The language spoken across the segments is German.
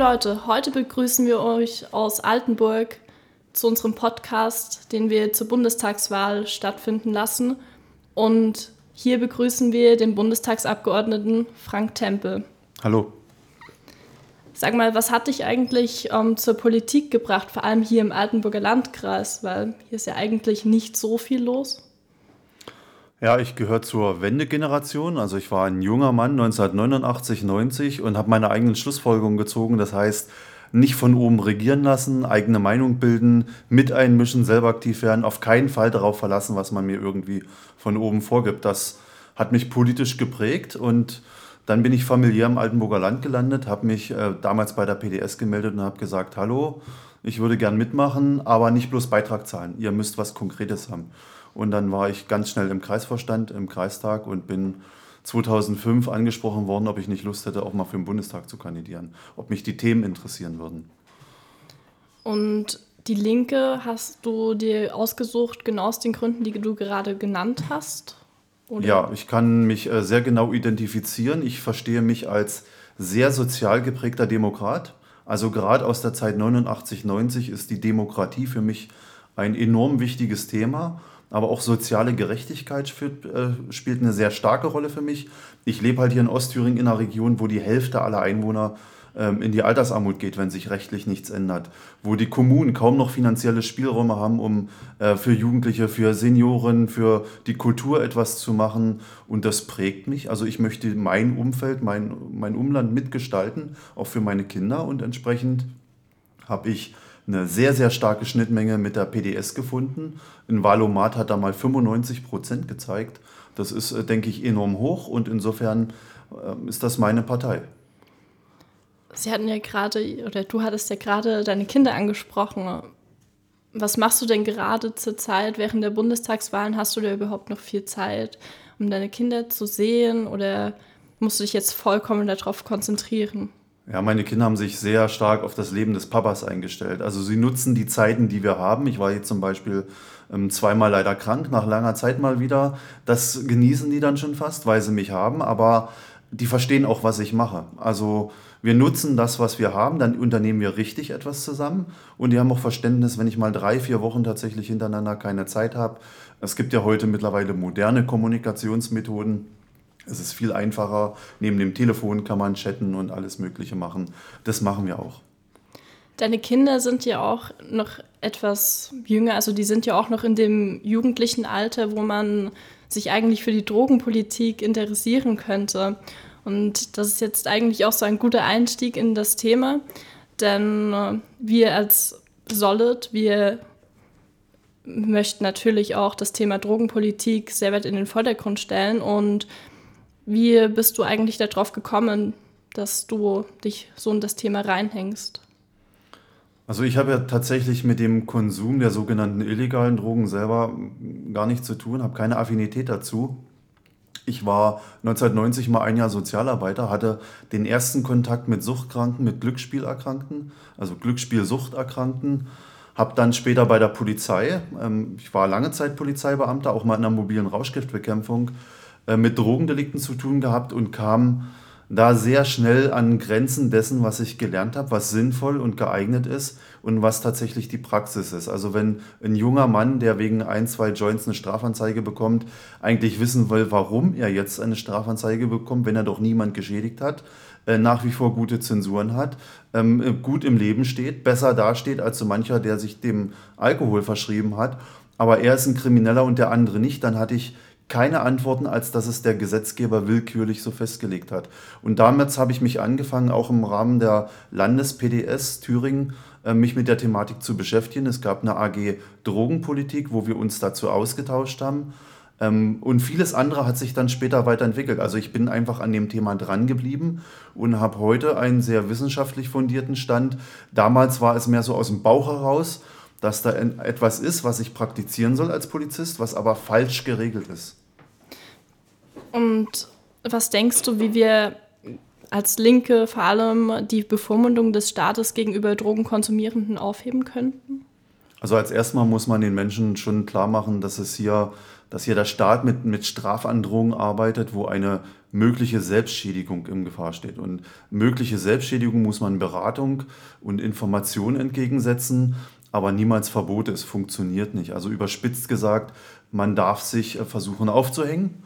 Leute, heute begrüßen wir euch aus Altenburg zu unserem Podcast, den wir zur Bundestagswahl stattfinden lassen. Und hier begrüßen wir den Bundestagsabgeordneten Frank Tempel. Hallo. Sag mal, was hat dich eigentlich ähm, zur Politik gebracht, vor allem hier im Altenburger Landkreis? Weil hier ist ja eigentlich nicht so viel los. Ja, ich gehöre zur Wendegeneration. Also ich war ein junger Mann 1989, 90 und habe meine eigenen Schlussfolgerungen gezogen. Das heißt, nicht von oben regieren lassen, eigene Meinung bilden, mit einmischen, selber aktiv werden, auf keinen Fall darauf verlassen, was man mir irgendwie von oben vorgibt. Das hat mich politisch geprägt und dann bin ich familiär im Altenburger Land gelandet, habe mich äh, damals bei der PDS gemeldet und habe gesagt, hallo, ich würde gern mitmachen, aber nicht bloß Beitrag zahlen. Ihr müsst was Konkretes haben. Und dann war ich ganz schnell im Kreisvorstand, im Kreistag und bin 2005 angesprochen worden, ob ich nicht Lust hätte, auch mal für den Bundestag zu kandidieren, ob mich die Themen interessieren würden. Und die Linke hast du dir ausgesucht, genau aus den Gründen, die du gerade genannt hast? Oder? Ja, ich kann mich äh, sehr genau identifizieren. Ich verstehe mich als sehr sozial geprägter Demokrat. Also gerade aus der Zeit 89, 90 ist die Demokratie für mich ein enorm wichtiges Thema. Aber auch soziale Gerechtigkeit spielt, äh, spielt eine sehr starke Rolle für mich. Ich lebe halt hier in Ostthüringen in einer Region, wo die Hälfte aller Einwohner ähm, in die Altersarmut geht, wenn sich rechtlich nichts ändert, wo die Kommunen kaum noch finanzielle Spielräume haben, um äh, für Jugendliche, für Senioren, für die Kultur etwas zu machen. Und das prägt mich. Also ich möchte mein Umfeld, mein, mein Umland mitgestalten, auch für meine Kinder. Und entsprechend habe ich eine sehr, sehr starke Schnittmenge mit der PDS gefunden. In Valomat hat da mal 95 Prozent gezeigt. Das ist, äh, denke ich, enorm hoch und insofern äh, ist das meine Partei. Sie hatten ja gerade, oder du hattest ja gerade deine Kinder angesprochen. Was machst du denn gerade zur Zeit während der Bundestagswahlen? Hast du da überhaupt noch viel Zeit, um deine Kinder zu sehen oder musst du dich jetzt vollkommen darauf konzentrieren? Ja, meine Kinder haben sich sehr stark auf das Leben des Papas eingestellt. Also sie nutzen die Zeiten, die wir haben. Ich war jetzt zum Beispiel ähm, zweimal leider krank, nach langer Zeit mal wieder. Das genießen die dann schon fast, weil sie mich haben. Aber die verstehen auch, was ich mache. Also wir nutzen das, was wir haben, dann unternehmen wir richtig etwas zusammen und die haben auch Verständnis, wenn ich mal drei, vier Wochen tatsächlich hintereinander keine Zeit habe. Es gibt ja heute mittlerweile moderne Kommunikationsmethoden. Es ist viel einfacher. Neben dem Telefon kann man chatten und alles Mögliche machen. Das machen wir auch. Deine Kinder sind ja auch noch etwas jünger, also die sind ja auch noch in dem jugendlichen Alter, wo man sich eigentlich für die Drogenpolitik interessieren könnte. Und das ist jetzt eigentlich auch so ein guter Einstieg in das Thema, denn äh, wir als Solid, wir möchten natürlich auch das Thema Drogenpolitik sehr weit in den Vordergrund stellen. Und wie bist du eigentlich darauf gekommen, dass du dich so in das Thema reinhängst? Also ich habe ja tatsächlich mit dem Konsum der sogenannten illegalen Drogen selber gar nichts zu tun, habe keine Affinität dazu. Ich war 1990 mal ein Jahr Sozialarbeiter, hatte den ersten Kontakt mit Suchtkranken, mit Glücksspielerkrankten, also Glücksspielsuchterkrankten. Habe dann später bei der Polizei, ähm, ich war lange Zeit Polizeibeamter, auch mal in der mobilen Rauschgiftbekämpfung, mit Drogendelikten zu tun gehabt und kam da sehr schnell an Grenzen dessen, was ich gelernt habe, was sinnvoll und geeignet ist und was tatsächlich die Praxis ist. Also wenn ein junger Mann, der wegen ein, zwei Joints eine Strafanzeige bekommt, eigentlich wissen will, warum er jetzt eine Strafanzeige bekommt, wenn er doch niemand geschädigt hat, äh, nach wie vor gute Zensuren hat, ähm, gut im Leben steht, besser dasteht als so mancher, der sich dem Alkohol verschrieben hat, aber er ist ein Krimineller und der andere nicht, dann hatte ich keine Antworten, als dass es der Gesetzgeber willkürlich so festgelegt hat. Und damit habe ich mich angefangen, auch im Rahmen der Landes-PDS Thüringen, äh, mich mit der Thematik zu beschäftigen. Es gab eine AG Drogenpolitik, wo wir uns dazu ausgetauscht haben. Ähm, und vieles andere hat sich dann später weiterentwickelt. Also ich bin einfach an dem Thema dran geblieben und habe heute einen sehr wissenschaftlich fundierten Stand. Damals war es mehr so aus dem Bauch heraus, dass da etwas ist, was ich praktizieren soll als Polizist, was aber falsch geregelt ist. Und was denkst du, wie wir als Linke vor allem die Bevormundung des Staates gegenüber Drogenkonsumierenden aufheben könnten? Also als erstmal muss man den Menschen schon klar machen, dass es hier, dass hier der Staat mit, mit Strafandrohungen arbeitet, wo eine mögliche Selbstschädigung in Gefahr steht. Und mögliche Selbstschädigung muss man Beratung und Information entgegensetzen, aber niemals Verbote. Es funktioniert nicht. Also überspitzt gesagt, man darf sich äh, versuchen aufzuhängen,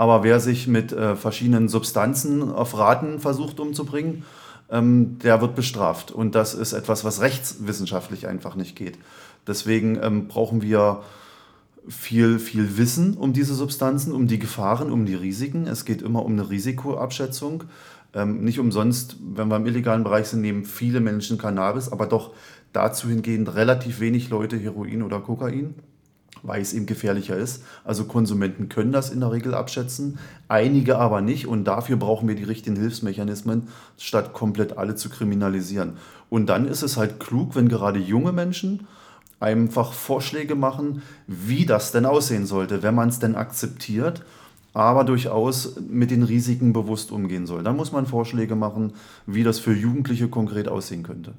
aber wer sich mit äh, verschiedenen Substanzen auf Raten versucht umzubringen, ähm, der wird bestraft. Und das ist etwas, was rechtswissenschaftlich einfach nicht geht. Deswegen ähm, brauchen wir viel, viel Wissen um diese Substanzen, um die Gefahren, um die Risiken. Es geht immer um eine Risikoabschätzung. Ähm, nicht umsonst, wenn wir im illegalen Bereich sind, nehmen viele Menschen Cannabis, aber doch dazu hingehend relativ wenig Leute Heroin oder Kokain, weil es eben gefährlicher ist. Also Konsumenten können das in der Regel abschätzen, einige aber nicht und dafür brauchen wir die richtigen Hilfsmechanismen, statt komplett alle zu kriminalisieren. Und dann ist es halt klug, wenn gerade junge Menschen einfach Vorschläge machen, wie das denn aussehen sollte, wenn man es denn akzeptiert, aber durchaus mit den Risiken bewusst umgehen soll. Dann muss man Vorschläge machen, wie das für Jugendliche konkret aussehen könnte.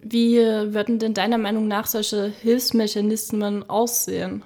Wie würden denn deiner Meinung nach solche Hilfsmechanismen aussehen?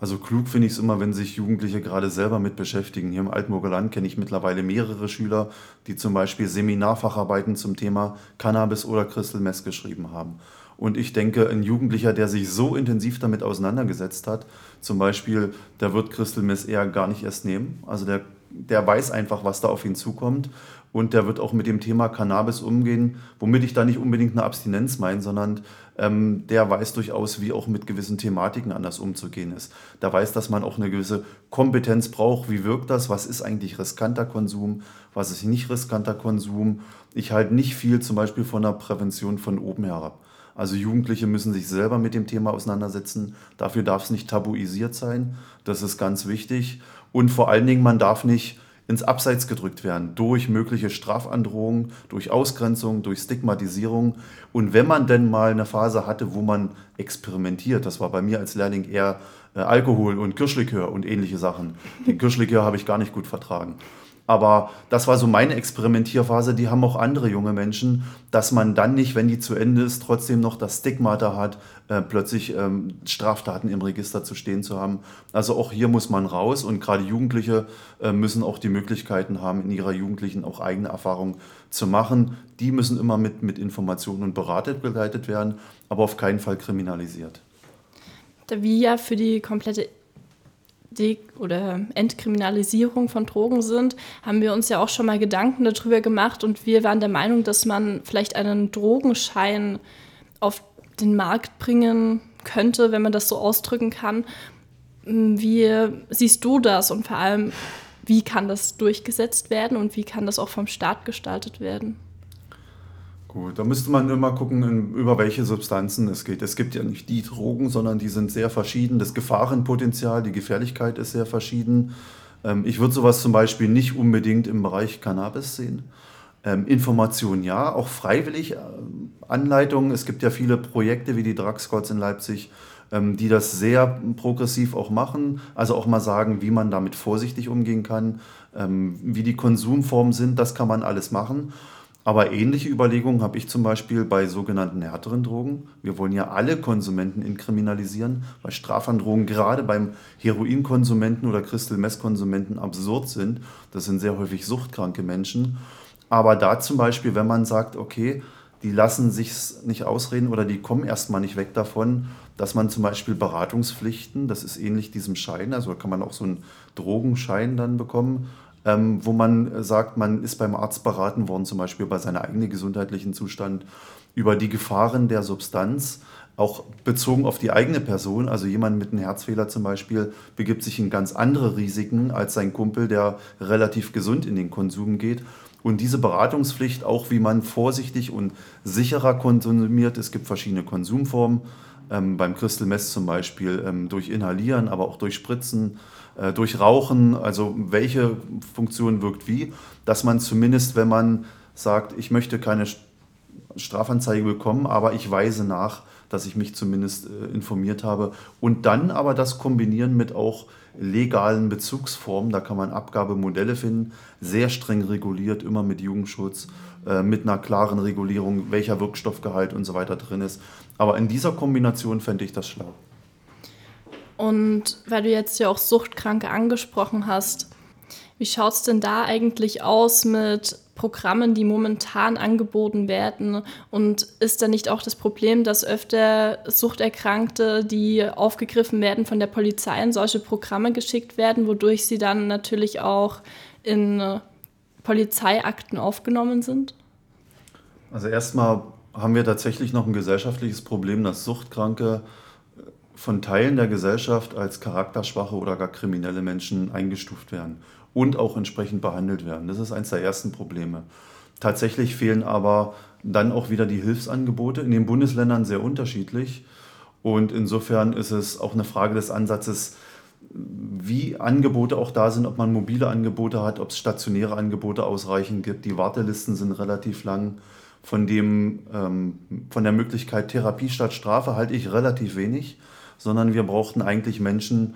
Also klug finde ich es immer, wenn sich Jugendliche gerade selber mit beschäftigen. Hier im Altmurger Land kenne ich mittlerweile mehrere Schüler, die zum Beispiel Seminarfacharbeiten zum Thema Cannabis oder Crystal Meth geschrieben haben. Und ich denke, ein Jugendlicher, der sich so intensiv damit auseinandergesetzt hat, zum Beispiel, der wird Crystal Meth eher gar nicht erst nehmen. Also der, der weiß einfach, was da auf ihn zukommt. Und der wird auch mit dem Thema Cannabis umgehen, womit ich da nicht unbedingt eine Abstinenz meine, sondern ähm, der weiß durchaus, wie auch mit gewissen Thematiken anders umzugehen ist. Der weiß, dass man auch eine gewisse Kompetenz braucht. Wie wirkt das? Was ist eigentlich riskanter Konsum? Was ist nicht riskanter Konsum? Ich halte nicht viel zum Beispiel von der Prävention von oben herab. Also Jugendliche müssen sich selber mit dem Thema auseinandersetzen. Dafür darf es nicht tabuisiert sein. Das ist ganz wichtig. Und vor allen Dingen, man darf nicht ins Abseits gedrückt werden durch mögliche Strafandrohungen, durch Ausgrenzung, durch Stigmatisierung. Und wenn man denn mal eine Phase hatte, wo man experimentiert, das war bei mir als Lehrling eher äh, Alkohol und Kirschlikör und ähnliche Sachen. Den Kirschlikör habe ich gar nicht gut vertragen. Aber das war so meine Experimentierphase, die haben auch andere junge Menschen, dass man dann nicht, wenn die zu Ende ist, trotzdem noch das Stigmata hat, äh, plötzlich ähm, Straftaten im Register zu stehen zu haben. Also auch hier muss man raus und gerade Jugendliche äh, müssen auch die Möglichkeiten haben, in ihrer Jugendlichen auch eigene Erfahrungen zu machen. Die müssen immer mit, mit Informationen und Beratet begleitet werden, aber auf keinen Fall kriminalisiert. Da ja für die komplette De oder Entkriminalisierung von Drogen sind, haben wir uns ja auch schon mal Gedanken darüber gemacht und wir waren der Meinung, dass man vielleicht einen Drogenschein auf den Markt bringen könnte, wenn man das so ausdrücken kann. Wie siehst du das und vor allem, wie kann das durchgesetzt werden und wie kann das auch vom Staat gestaltet werden? Gut, da müsste man immer gucken, über welche Substanzen es geht. Es gibt ja nicht die Drogen, sondern die sind sehr verschieden. Das Gefahrenpotenzial, die Gefährlichkeit ist sehr verschieden. Ähm, ich würde sowas zum Beispiel nicht unbedingt im Bereich Cannabis sehen. Ähm, Information ja, auch freiwillig äh, Anleitungen. Es gibt ja viele Projekte wie die Drug Squads in Leipzig, ähm, die das sehr progressiv auch machen. Also auch mal sagen, wie man damit vorsichtig umgehen kann, wie die Konsumformen sind, das kann man alles machen. Aber ähnliche Überlegungen habe ich zum Beispiel bei sogenannten härteren Drogen. Wir wollen ja alle Konsumenten inkriminalisieren, weil Strafandrohungen gerade beim Heroinkonsumenten oder Crystal Meth Konsumenten absurd sind. Das sind sehr häufig suchtkranke Menschen. Aber da zum Beispiel, wenn man sagt, okay, die lassen sich nicht ausreden oder die kommen erstmal nicht weg davon, dass man zum Beispiel Beratungspflichten, das ist ähnlich diesem Schein, also kann man auch so einen Drogenschein dann bekommen, ähm, wo man sagt, man ist beim Arzt beraten worden, zum Beispiel bei seinem eigenen gesundheitlichen Zustand, über die Gefahren der Substanz, auch bezogen auf die eigene Person. Also jemand mit einem Herzfehler zum Beispiel begibt sich in ganz andere Risiken als sein Kumpel, der relativ gesund in den Konsum geht. Und diese Beratungspflicht, auch wie man vorsichtig und sicherer konsumiert, es gibt verschiedene Konsumformen, ähm, beim Crystal Meth zum Beispiel ähm, durch Inhalieren, aber auch durch Spritzen, äh, durch Rauchen, also welche Funktion wirkt wie, dass man zumindest, wenn man sagt, ich möchte keine Strafanzeige bekommen, aber ich weise nach, dass ich mich zumindest äh, informiert habe. Und dann aber das kombinieren mit auch legalen Bezugsformen, da kann man Abgabemodelle finden, sehr streng reguliert, immer mit Jugendschutz, äh, mit einer klaren Regulierung, welcher Wirkstoffgehalt und so weiter drin ist. Aber in dieser Kombination fände ich das schlau. Und weil du jetzt ja auch Suchtkranke angesprochen hast, wie schaut es denn da eigentlich aus mit Programmen, die momentan angeboten werden? Und ist da nicht auch das Problem, dass öfter Suchterkrankte, die aufgegriffen werden von der Polizei, in solche Programme geschickt werden, wodurch sie dann natürlich auch in Polizeiakten aufgenommen sind? Also erstmal haben wir tatsächlich noch ein gesellschaftliches Problem, dass Suchtkranke von Teilen der Gesellschaft als charakterschwache oder gar kriminelle Menschen eingestuft werden und auch entsprechend behandelt werden. Das ist eines der ersten Probleme. Tatsächlich fehlen aber dann auch wieder die Hilfsangebote in den Bundesländern sehr unterschiedlich. Und insofern ist es auch eine Frage des Ansatzes, wie Angebote auch da sind, ob man mobile Angebote hat, ob es stationäre Angebote ausreichend gibt. Die Wartelisten sind relativ lang. Von, dem, ähm, von der Möglichkeit Therapie statt Strafe halte ich relativ wenig, sondern wir brauchten eigentlich Menschen,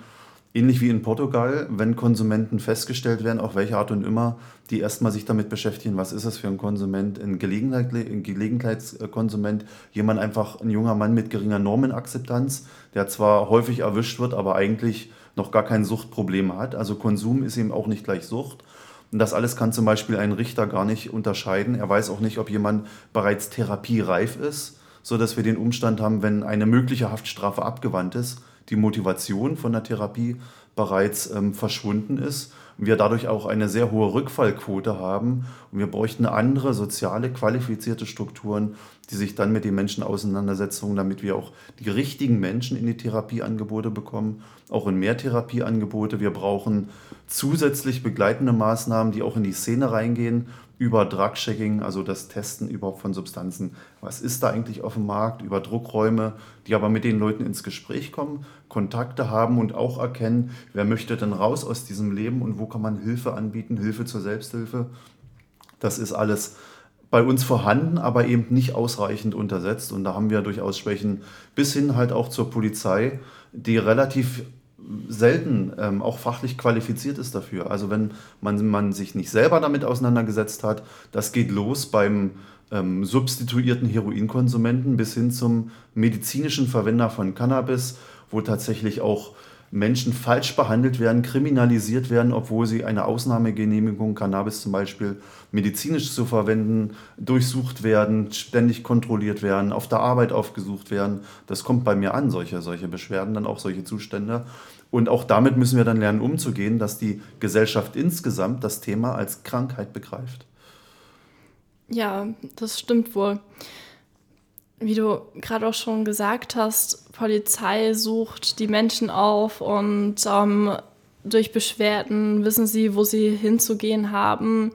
ähnlich wie in Portugal, wenn Konsumenten festgestellt werden, auf welche Art und immer, die erstmal sich damit beschäftigen, was ist es für ein Konsument, ein, Gelegenheit, ein Gelegenheitskonsument, jemand einfach, ein junger Mann mit geringer Normenakzeptanz, der zwar häufig erwischt wird, aber eigentlich noch gar kein Suchtproblem hat. Also Konsum ist eben auch nicht gleich Sucht. Und das alles kann zum Beispiel ein Richter gar nicht unterscheiden. Er weiß auch nicht, ob jemand bereits therapiereif ist, sodass wir den Umstand haben, wenn eine mögliche Haftstrafe abgewandt ist, die Motivation von der Therapie bereits ähm, verschwunden ist und wir dadurch auch eine sehr hohe Rückfallquote haben und wir bräuchten andere soziale, qualifizierte Strukturen, die sich dann mit den Menschen auseinandersetzen, damit wir auch die richtigen Menschen in die Therapieangebote bekommen, auch in mehr Therapieangebote. Wir brauchen zusätzlich begleitende Maßnahmen, die auch in die Szene reingehen über Drug-Checking, also das Testen überhaupt von Substanzen. Was ist da eigentlich auf dem Markt? Über Druckräume, die aber mit den Leuten ins Gespräch kommen, Kontakte haben und auch erkennen, wer möchte denn raus aus diesem Leben und wo kann man Hilfe anbieten, Hilfe zur Selbsthilfe. Das ist alles bei uns vorhanden, aber eben nicht ausreichend untersetzt. Und da haben wir durchaus Schwächen bis hin halt auch zur Polizei, die relativ selten ähm, auch fachlich qualifiziert ist dafür. Also wenn man, man sich nicht selber damit auseinandergesetzt hat, das geht los beim ähm, substituierten Heroinkonsumenten bis hin zum medizinischen Verwender von Cannabis, wo tatsächlich auch Menschen falsch behandelt werden, kriminalisiert werden, obwohl sie eine Ausnahmegenehmigung, Cannabis zum Beispiel medizinisch zu verwenden, durchsucht werden, ständig kontrolliert werden, auf der Arbeit aufgesucht werden. Das kommt bei mir an, solche, solche Beschwerden, dann auch solche Zustände. Und auch damit müssen wir dann lernen, umzugehen, dass die Gesellschaft insgesamt das Thema als Krankheit begreift. Ja, das stimmt wohl. Wie du gerade auch schon gesagt hast, Polizei sucht die Menschen auf und ähm, durch Beschwerden wissen sie, wo sie hinzugehen haben.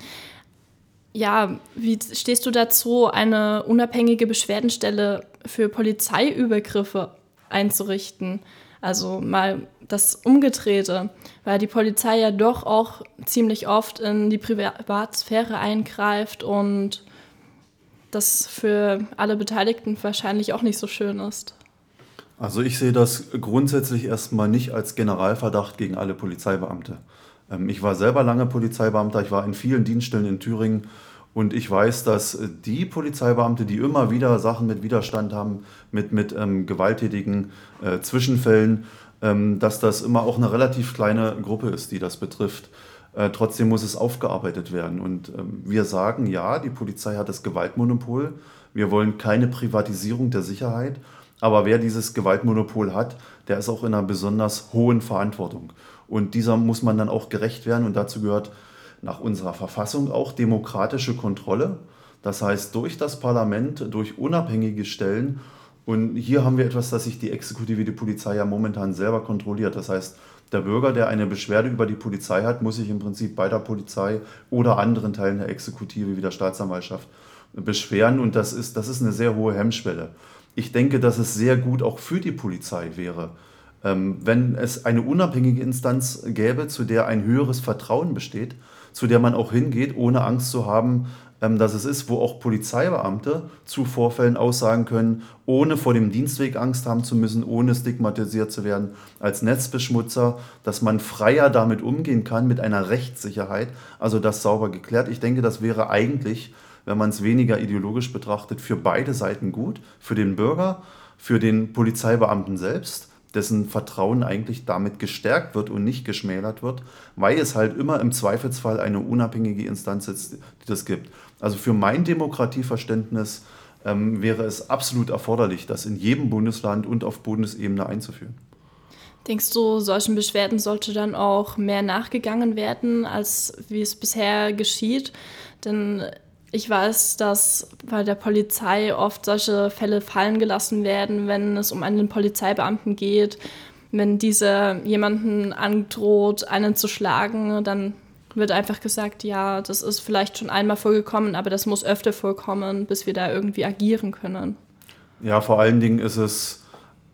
Ja, wie stehst du dazu, eine unabhängige Beschwerdenstelle für Polizeiübergriffe einzurichten? Also mal das Umgedrehte, weil die Polizei ja doch auch ziemlich oft in die Privatsphäre eingreift und das für alle Beteiligten wahrscheinlich auch nicht so schön ist. Also ich sehe das grundsätzlich erstmal nicht als Generalverdacht gegen alle Polizeibeamte. Ähm, ich war selber lange Polizeibeamter, ich war in vielen Dienststellen in Thüringen und ich weiß, dass die Polizeibeamte, die immer wieder Sachen mit Widerstand haben, mit, mit ähm, gewalttätigen äh, Zwischenfällen, ähm, dass das immer auch eine relativ kleine Gruppe ist, die das betrifft. Äh, trotzdem muss es aufgearbeitet werden. Und ähm, wir sagen, ja, die Polizei hat das Gewaltmonopol. Wir wollen keine Privatisierung der Sicherheit. Aber wer dieses Gewaltmonopol hat, der ist auch in einer besonders hohen Verantwortung. Und dieser muss man dann auch gerecht werden. Und dazu gehört nach unserer Verfassung auch demokratische Kontrolle. Das heißt, durch das Parlament, durch unabhängige Stellen. Und hier haben wir etwas, das sich die Exekutive, die Polizei ja momentan selber kontrolliert. Das heißt, der Bürger, der eine Beschwerde über die Polizei hat, muss sich im Prinzip bei der Polizei oder anderen Teilen der Exekutive wie der Staatsanwaltschaft beschweren. Und das ist, das ist eine sehr hohe Hemmschwelle. Ich denke, dass es sehr gut auch für die Polizei wäre, ähm, wenn es eine unabhängige Instanz gäbe, zu der ein höheres Vertrauen besteht zu der man auch hingeht, ohne Angst zu haben, dass es ist, wo auch Polizeibeamte zu Vorfällen aussagen können, ohne vor dem Dienstweg Angst haben zu müssen, ohne stigmatisiert zu werden als Netzbeschmutzer, dass man freier damit umgehen kann mit einer Rechtssicherheit, also das sauber geklärt. Ich denke, das wäre eigentlich, wenn man es weniger ideologisch betrachtet, für beide Seiten gut, für den Bürger, für den Polizeibeamten selbst, dessen Vertrauen eigentlich damit gestärkt wird und nicht geschmälert wird, weil es halt immer im Zweifelsfall eine unabhängige Instanz ist, die das gibt. Also für mein Demokratieverständnis ähm, wäre es absolut erforderlich, das in jedem Bundesland und auf Bundesebene einzuführen. Denkst du, solchen Beschwerden sollte dann auch mehr nachgegangen werden, als wie es bisher geschieht? Denn ich weiß, dass bei der Polizei oft solche Fälle fallen gelassen werden, wenn es um einen Polizeibeamten geht. Wenn dieser jemanden androht, einen zu schlagen, dann wird einfach gesagt, ja, das ist vielleicht schon einmal vorgekommen, aber das muss öfter vorkommen, bis wir da irgendwie agieren können. Ja, vor allen Dingen ist es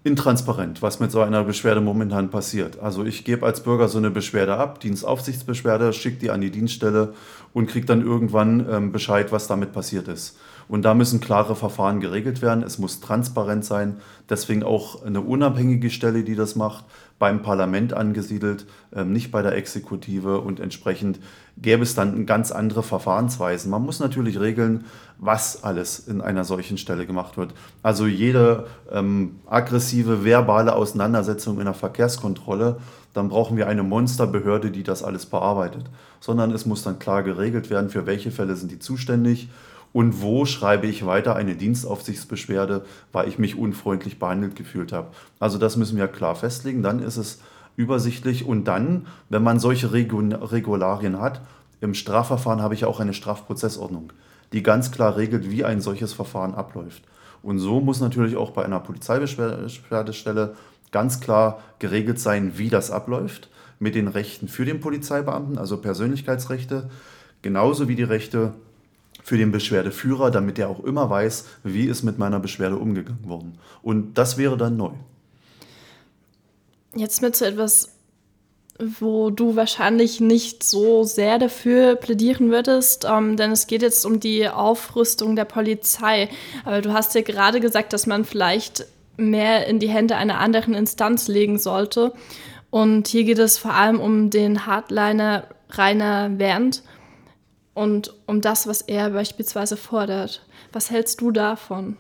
intransparent, was mit so einer Beschwerde momentan passiert. Also ich gebe als Bürger so eine Beschwerde ab, Dienstaufsichtsbeschwerde, schicke die an die Dienststelle und kriege dann irgendwann ähm, Bescheid, was damit passiert ist. Und da müssen klare Verfahren geregelt werden. Es muss transparent sein. Deswegen auch eine unabhängige Stelle, die das macht, beim Parlament angesiedelt, ähm, nicht bei der Exekutive. Und entsprechend gäbe es dann ganz andere Verfahrensweisen. Man muss natürlich regeln, was alles in einer solchen Stelle gemacht wird. Also jede ähm, aggressive verbale Auseinandersetzung in der Verkehrskontrolle, dann brauchen wir eine Monsterbehörde, die das alles bearbeitet. Sondern es muss dann klar geregelt werden, für welche Fälle sind die zuständig und wo schreibe ich weiter eine Dienstaufsichtsbeschwerde, weil ich mich unfreundlich behandelt gefühlt habe. Also das müssen wir klar festlegen, dann ist es übersichtlich und dann, wenn man solche Regularien hat, im Strafverfahren habe ich auch eine Strafprozessordnung, die ganz klar regelt, wie ein solches Verfahren abläuft. Und so muss natürlich auch bei einer Polizeibeschwerdestelle ganz klar geregelt sein, wie das abläuft, mit den Rechten für den Polizeibeamten, also Persönlichkeitsrechte, genauso wie die Rechte für den Beschwerdeführer, damit er auch immer weiß, wie ist mit meiner Beschwerde umgegangen worden. Und das wäre dann neu. Jetzt mit so etwas, wo du wahrscheinlich nicht so sehr dafür plädieren würdest, ähm, denn es geht jetzt um die Aufrüstung der Polizei. Aber du hast ja gerade gesagt, dass man vielleicht mehr in die Hände einer anderen Instanz legen sollte. Und hier geht es vor allem um den Hardliner Rainer Wendt und um das, was er beispielsweise fordert. Was hältst du davon?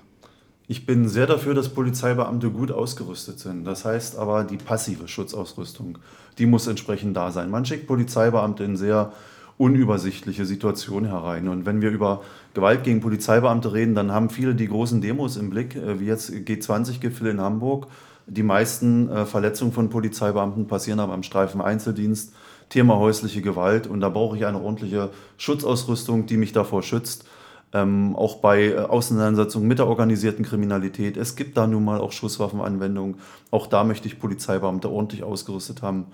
Ich bin sehr dafür, dass Polizeibeamte gut ausgerüstet sind. Das heißt aber, die passive Schutzausrüstung, die muss entsprechend da sein. Man schickt Polizeibeamte in sehr unübersichtliche Situationen herein. Und wenn wir über Gewalt gegen Polizeibeamte reden, dann haben viele die großen Demos im Blick, äh, wie jetzt G20-Gipfel in Hamburg. Die meisten äh, Verletzungen von Polizeibeamten passieren aber am Streifen Einzeldienst Thema häusliche Gewalt. Und da brauche ich eine ordentliche Schutzausrüstung, die mich davor schützt. Ähm, auch bei äh, Auseinandersetzungen mit der organisierten Kriminalität. Es gibt da nun mal auch Schusswaffenanwendungen. Auch da möchte ich Polizeibeamte ordentlich ausgerüstet haben.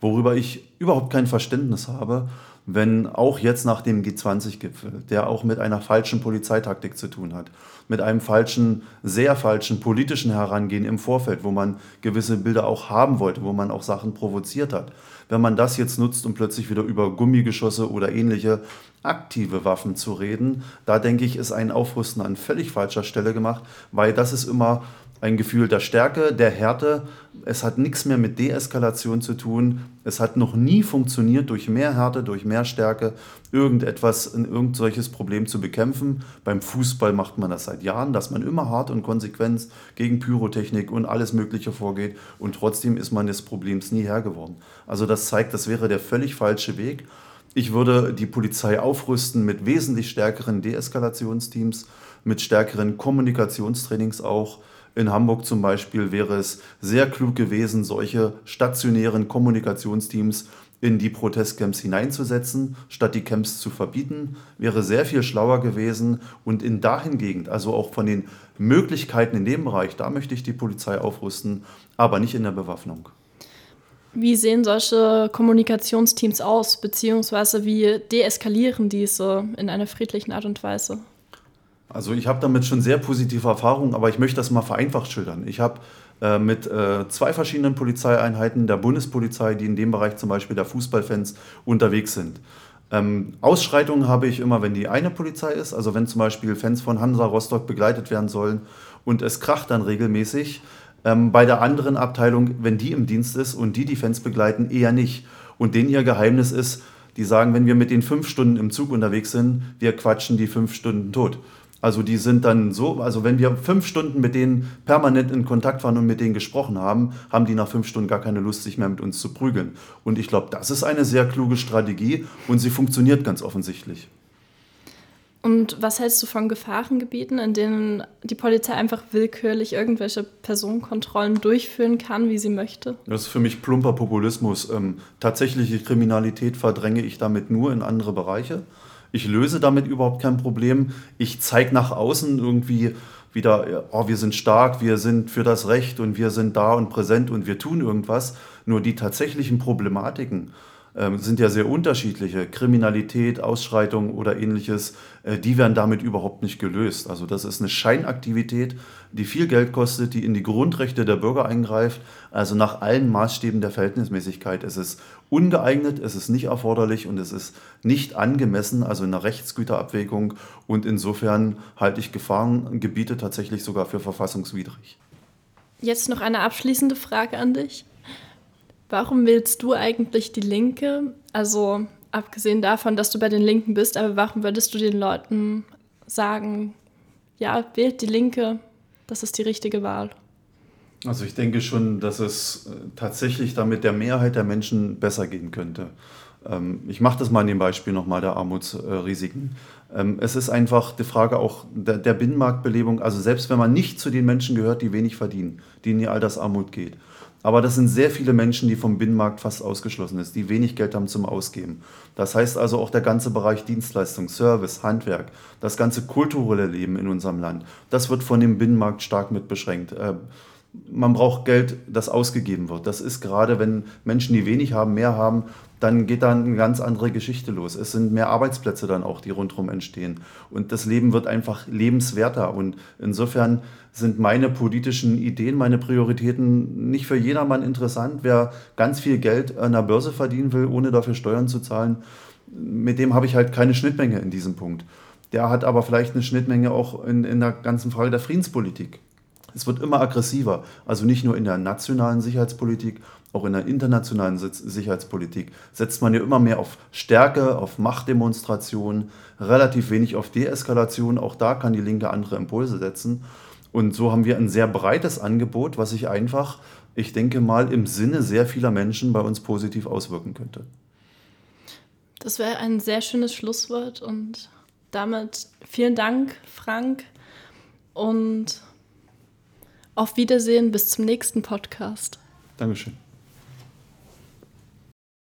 Worüber ich überhaupt kein Verständnis habe, wenn auch jetzt nach dem G20-Gipfel, der auch mit einer falschen Polizeitaktik zu tun hat, mit einem falschen, sehr falschen politischen Herangehen im Vorfeld, wo man gewisse Bilder auch haben wollte, wo man auch Sachen provoziert hat. Wenn man das jetzt nutzt, um plötzlich wieder über Gummigeschosse oder ähnliche aktive Waffen zu reden, da denke ich, ist ein Aufrüsten an völlig falscher Stelle gemacht, weil das ist immer ein Gefühl der Stärke, der Härte. Es hat nichts mehr mit Deeskalation zu tun. Es hat noch nie funktioniert, durch mehr Härte, durch mehr Stärke irgendetwas, irgend solches Problem zu bekämpfen. Beim Fußball macht man das seit Jahren, dass man immer hart und konsequent gegen Pyrotechnik und alles Mögliche vorgeht und trotzdem ist man des Problems nie Herr geworden. Also das zeigt, das wäre der völlig falsche Weg. Ich würde die Polizei aufrüsten mit wesentlich stärkeren Deeskalationsteams, mit stärkeren Kommunikationstrainings auch in Hamburg zum Beispiel wäre es sehr klug gewesen, solche stationären Kommunikationsteams in die Protestcamps hineinzusetzen, statt die Camps zu verbieten, wäre sehr viel schlauer gewesen. Und in dahingegen, also auch von den Möglichkeiten in dem Bereich, da möchte ich die Polizei aufrüsten, aber nicht in der Bewaffnung. Wie sehen solche Kommunikationsteams aus, beziehungsweise wie deeskalieren diese in einer friedlichen Art und Weise? Also ich habe damit schon sehr positive Erfahrungen, aber ich möchte das mal vereinfacht schildern. Ich habe äh, mit äh, zwei verschiedenen Polizeieinheiten der Bundespolizei, die in dem Bereich zum Beispiel der Fußballfans unterwegs sind. Ähm, Ausschreitungen habe ich immer, wenn die eine Polizei ist, also wenn zum Beispiel Fans von Hansa Rostock begleitet werden sollen und es kracht dann regelmäßig. Ähm, bei der anderen Abteilung, wenn die im Dienst ist und die die Fans begleiten, eher nicht. Und denen ihr Geheimnis ist, die sagen, wenn wir mit den fünf Stunden im Zug unterwegs sind, wir quatschen die fünf Stunden tot. Also die sind dann so, also wenn wir fünf Stunden mit denen permanent in Kontakt waren und mit denen gesprochen haben, haben die nach fünf Stunden gar keine Lust, sich mehr mit uns zu prügeln. Und ich glaube, das ist eine sehr kluge Strategie und sie funktioniert ganz offensichtlich. Und was hältst du von Gefahrengebieten, in denen die Polizei einfach willkürlich irgendwelche Personenkontrollen durchführen kann, wie sie möchte? Das ist für mich plumper Populismus. Ähm, tatsächliche Kriminalität verdränge ich damit nur in andere Bereiche. Ich löse damit überhaupt kein Problem. Ich zeige nach außen irgendwie wieder, oh, wir sind stark, wir sind für das Recht und wir sind da und präsent und wir tun irgendwas. Nur die tatsächlichen Problematiken, ähm, sind ja sehr unterschiedliche. Kriminalität, Ausschreitung oder ähnliches, äh, die werden damit überhaupt nicht gelöst. Also das ist eine Scheinaktivität, die viel Geld kostet, die in die Grundrechte der Bürger eingreift. Also nach allen Maßstäben der Verhältnismäßigkeit. Es ist ungeeignet, es ist nicht erforderlich und es ist nicht angemessen, also in der Rechtsgüterabwägung. Und insofern halte ich Gefahrengebiete tatsächlich sogar für verfassungswidrig. Jetzt noch eine abschließende Frage an dich. Warum wählst du eigentlich die Linke? Also abgesehen davon, dass du bei den Linken bist, aber warum würdest du den Leuten sagen, ja, wählt die Linke, das ist die richtige Wahl? Also ich denke schon, dass es äh, tatsächlich damit der Mehrheit der Menschen besser gehen könnte. Ähm, ich mache das mal in dem Beispiel nochmal der Armutsrisiken. Ähm, es ist einfach die Frage auch der Binnenmarktbelebung, also selbst wenn man nicht zu den Menschen gehört, die wenig verdienen, die in die Altersarmut geht, aber das sind sehr viele Menschen, die vom Binnenmarkt fast ausgeschlossen sind, die wenig Geld haben zum Ausgeben. Das heißt also auch der ganze Bereich Dienstleistung, Service, Handwerk, das ganze kulturelle Leben in unserem Land, das wird von dem Binnenmarkt stark mit beschränkt. Äh, man braucht Geld, das ausgegeben wird. Das ist gerade, wenn Menschen, die wenig haben, mehr haben, dann geht da eine ganz andere Geschichte los. Es sind mehr Arbeitsplätze dann auch, die rundherum entstehen. Und das Leben wird einfach lebenswerter. Und insofern sind meine politischen Ideen, meine Prioritäten nicht für jedermann interessant. Wer ganz viel Geld an der Börse verdienen will, ohne dafür Steuern zu zahlen, mit dem habe ich halt keine Schnittmenge in diesem Punkt. Der hat aber vielleicht eine Schnittmenge auch in, in der ganzen Frage der Friedenspolitik. Es wird immer aggressiver, also nicht nur in der nationalen Sicherheitspolitik, auch in der internationalen Sicherheitspolitik setzt man ja immer mehr auf Stärke, auf Machtdemonstration, relativ wenig auf Deeskalation. Auch da kann die Linke andere Impulse setzen. Und so haben wir ein sehr breites Angebot, was sich einfach, ich denke mal, im Sinne sehr vieler Menschen bei uns positiv auswirken könnte. Das wäre ein sehr schönes Schlusswort und damit vielen Dank, Frank. Und auf Wiedersehen bis zum nächsten Podcast. Dankeschön.